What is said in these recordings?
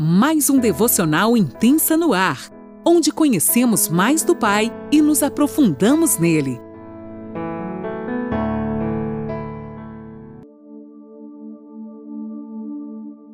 mais um devocional intensa no ar, onde conhecemos mais do Pai e nos aprofundamos nele.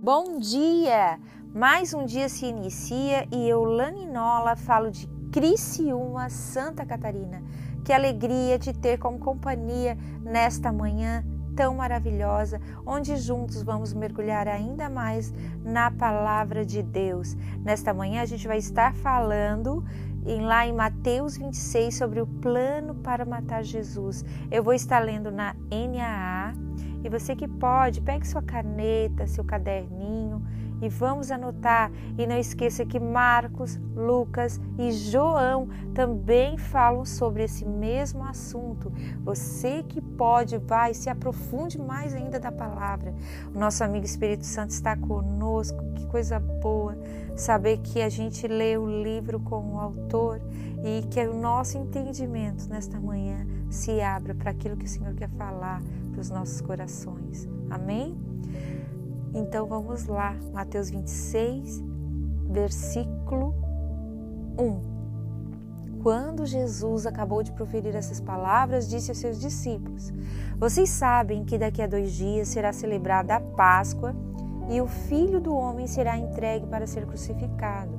Bom dia! Mais um dia se inicia e eu, Laninola, falo de Criciúma, Santa Catarina. Que alegria te ter como companhia nesta manhã tão maravilhosa, onde juntos vamos mergulhar ainda mais na palavra de Deus. Nesta manhã a gente vai estar falando em, lá em Mateus 26 sobre o plano para matar Jesus. Eu vou estar lendo na NAA e você que pode, pegue sua caneta, seu caderninho e vamos anotar. E não esqueça que Marcos, Lucas e João também falam sobre esse mesmo assunto. Você que pode, vai, se aprofunde mais ainda da palavra. O nosso amigo Espírito Santo está conosco, que coisa boa saber que a gente lê o livro com o autor e que o nosso entendimento nesta manhã se abra para aquilo que o Senhor quer falar para os nossos corações. Amém? Então vamos lá, Mateus 26, versículo 1. Quando Jesus acabou de proferir essas palavras, disse aos seus discípulos: Vocês sabem que daqui a dois dias será celebrada a Páscoa e o filho do homem será entregue para ser crucificado.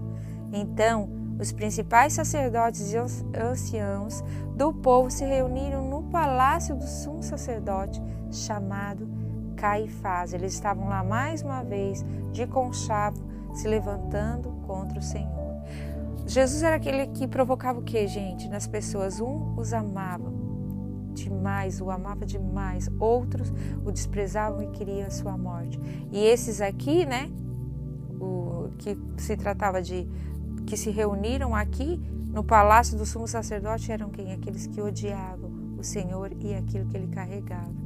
Então, os principais sacerdotes e anciãos do povo se reuniram no palácio do sumo sacerdote, chamado Caifás. Eles estavam lá mais uma vez, de conchavo, se levantando contra o Senhor. Jesus era aquele que provocava o que, gente? Nas pessoas. Um os amava demais, o amava demais. Outros o desprezavam e queriam a sua morte. E esses aqui, né? O que se tratava de que se reuniram aqui no palácio do sumo sacerdote eram quem? Aqueles que odiavam o Senhor e aquilo que ele carregava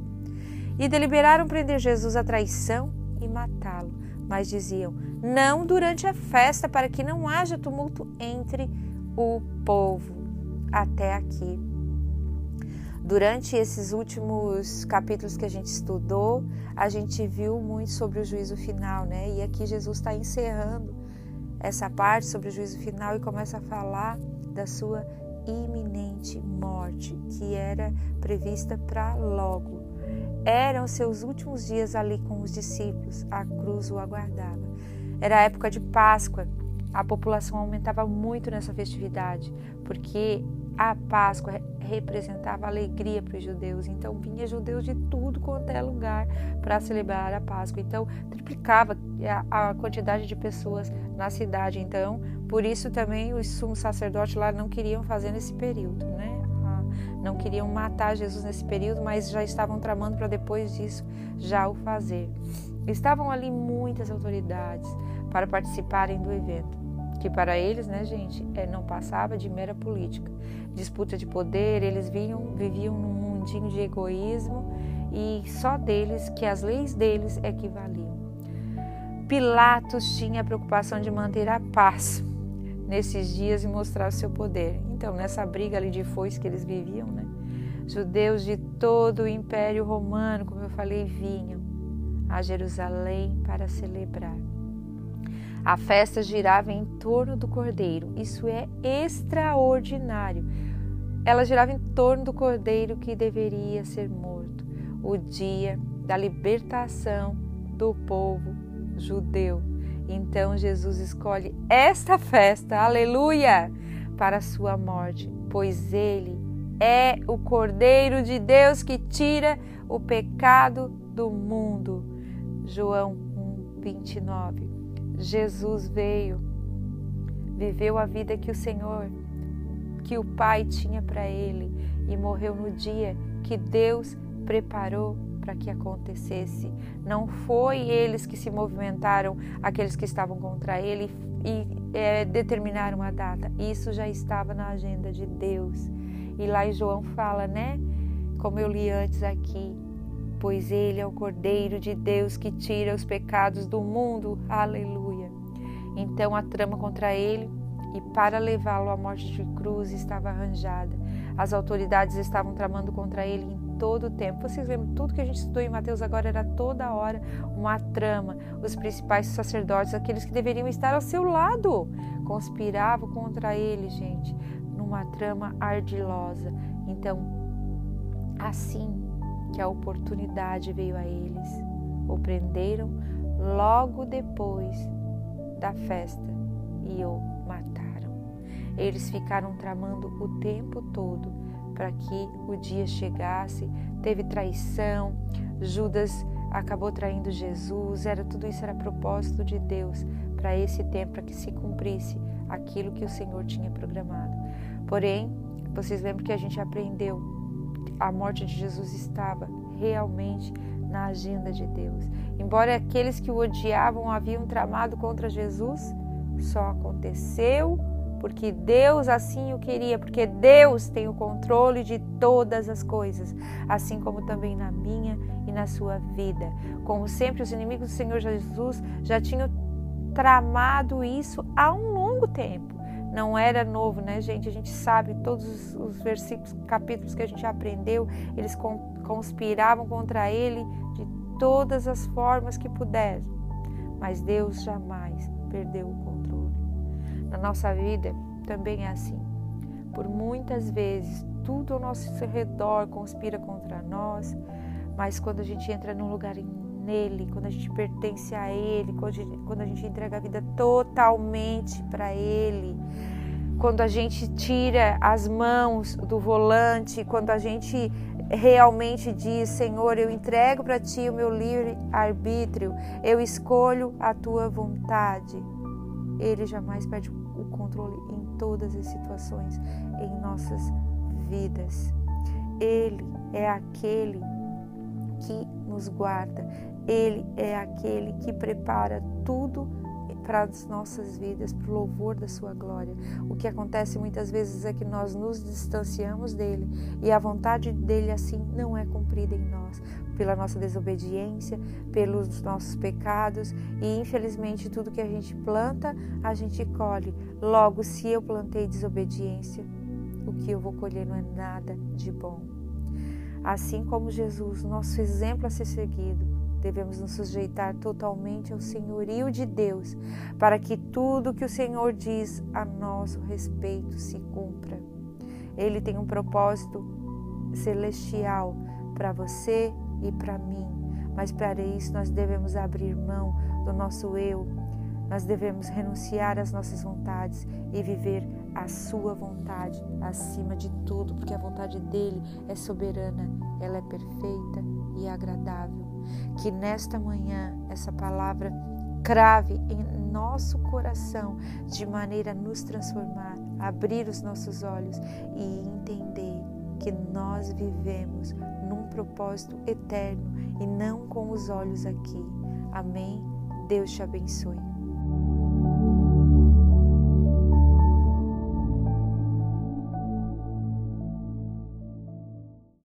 e deliberaram prender Jesus à traição e matá-lo. Mas diziam: não durante a festa, para que não haja tumulto entre o povo. Até aqui. Durante esses últimos capítulos que a gente estudou, a gente viu muito sobre o juízo final, né? E aqui Jesus está encerrando essa parte sobre o juízo final e começa a falar da sua iminente morte, que era prevista para logo. Eram seus últimos dias ali com os discípulos, a cruz o aguardava. Era a época de Páscoa, a população aumentava muito nessa festividade, porque a Páscoa representava alegria para os judeus. Então vinha judeus de tudo quanto é lugar para celebrar a Páscoa. Então triplicava a, quantidade de pessoas na cidade. Então por isso também os sumos sacerdotes lá não queriam fazer nesse período, né? Não queriam matar Jesus nesse período, mas já estavam tramando para depois disso já o fazer. Estavam ali muitas autoridades para participarem do evento, que para eles, né, gente, é, não passava de mera política, disputa de poder. Eles viam, viviam num mundinho de egoísmo e só deles, que as leis deles é que valiam. Pilatos tinha a preocupação de manter a paz nesses dias e mostrar o seu poder. Então, nessa briga ali de foice que eles viviam, né? Judeus de todo o Império Romano, como eu falei, vinham a Jerusalém para celebrar. A festa girava em torno do cordeiro. Isso é extraordinário. Ela girava em torno do cordeiro que deveria ser morto. O dia da libertação do povo judeu. Então Jesus escolhe esta festa, aleluia, para a sua morte, pois ele é o Cordeiro de Deus que tira o pecado do mundo. João 1, 29. Jesus veio, viveu a vida que o Senhor, que o Pai tinha para ele e morreu no dia que Deus preparou para que acontecesse. Não foi eles que se movimentaram, aqueles que estavam contra ele e é, determinaram a data. Isso já estava na agenda de Deus. E lá em João fala, né? Como eu li antes aqui, pois ele é o Cordeiro de Deus que tira os pecados do mundo. Aleluia. Então a trama contra ele e para levá-lo à morte de cruz estava arranjada. As autoridades estavam tramando contra ele todo o tempo. Vocês lembram, tudo que a gente estudou em Mateus agora era toda hora uma trama. Os principais sacerdotes, aqueles que deveriam estar ao seu lado, conspiravam contra ele, gente, numa trama ardilosa. Então, assim que a oportunidade veio a eles, o prenderam logo depois da festa e o mataram. Eles ficaram tramando o tempo todo para que o dia chegasse. Teve traição, Judas acabou traindo Jesus, era tudo isso era propósito de Deus para esse tempo, para que se cumprisse aquilo que o Senhor tinha programado. Porém, vocês lembram que a gente aprendeu, a morte de Jesus estava realmente na agenda de Deus. Embora aqueles que o odiavam haviam tramado contra Jesus, só aconteceu porque Deus assim o queria, porque Deus tem o controle de todas as coisas, assim como também na minha e na sua vida. Como sempre, os inimigos do Senhor Jesus já tinham tramado isso há um longo tempo. Não era novo, né, gente? A gente sabe todos os versículos, capítulos que a gente aprendeu, eles conspiravam contra ele de todas as formas que puderam. Mas Deus jamais perdeu o controle. Nossa vida também é assim. Por muitas vezes, tudo ao nosso redor conspira contra nós, mas quando a gente entra num lugar nele, quando a gente pertence a Ele, quando a gente, quando a gente entrega a vida totalmente para Ele, quando a gente tira as mãos do volante, quando a gente realmente diz: Senhor, eu entrego para Ti o meu livre arbítrio, eu escolho a Tua vontade. Ele jamais perde o controle em todas as situações em nossas vidas. Ele é aquele que nos guarda, ele é aquele que prepara tudo para as nossas vidas, para o louvor da sua glória. O que acontece muitas vezes é que nós nos distanciamos dele e a vontade dele assim não é cumprida em nós, pela nossa desobediência, pelos nossos pecados e infelizmente tudo que a gente planta, a gente colhe. Logo, se eu plantei desobediência, o que eu vou colher não é nada de bom. Assim como Jesus, nosso exemplo a ser seguido, devemos nos sujeitar totalmente ao senhorio de Deus, para que tudo que o Senhor diz a nosso respeito se cumpra. Ele tem um propósito celestial para você e para mim, mas para isso nós devemos abrir mão do nosso eu, nós devemos renunciar às nossas vontades e viver a sua vontade acima de tudo, porque a vontade dele é soberana, ela é perfeita e agradável. Que nesta manhã essa palavra crave em nosso coração de maneira a nos transformar, abrir os nossos olhos e entender que nós vivemos num propósito eterno e não com os olhos aqui. Amém? Deus te abençoe.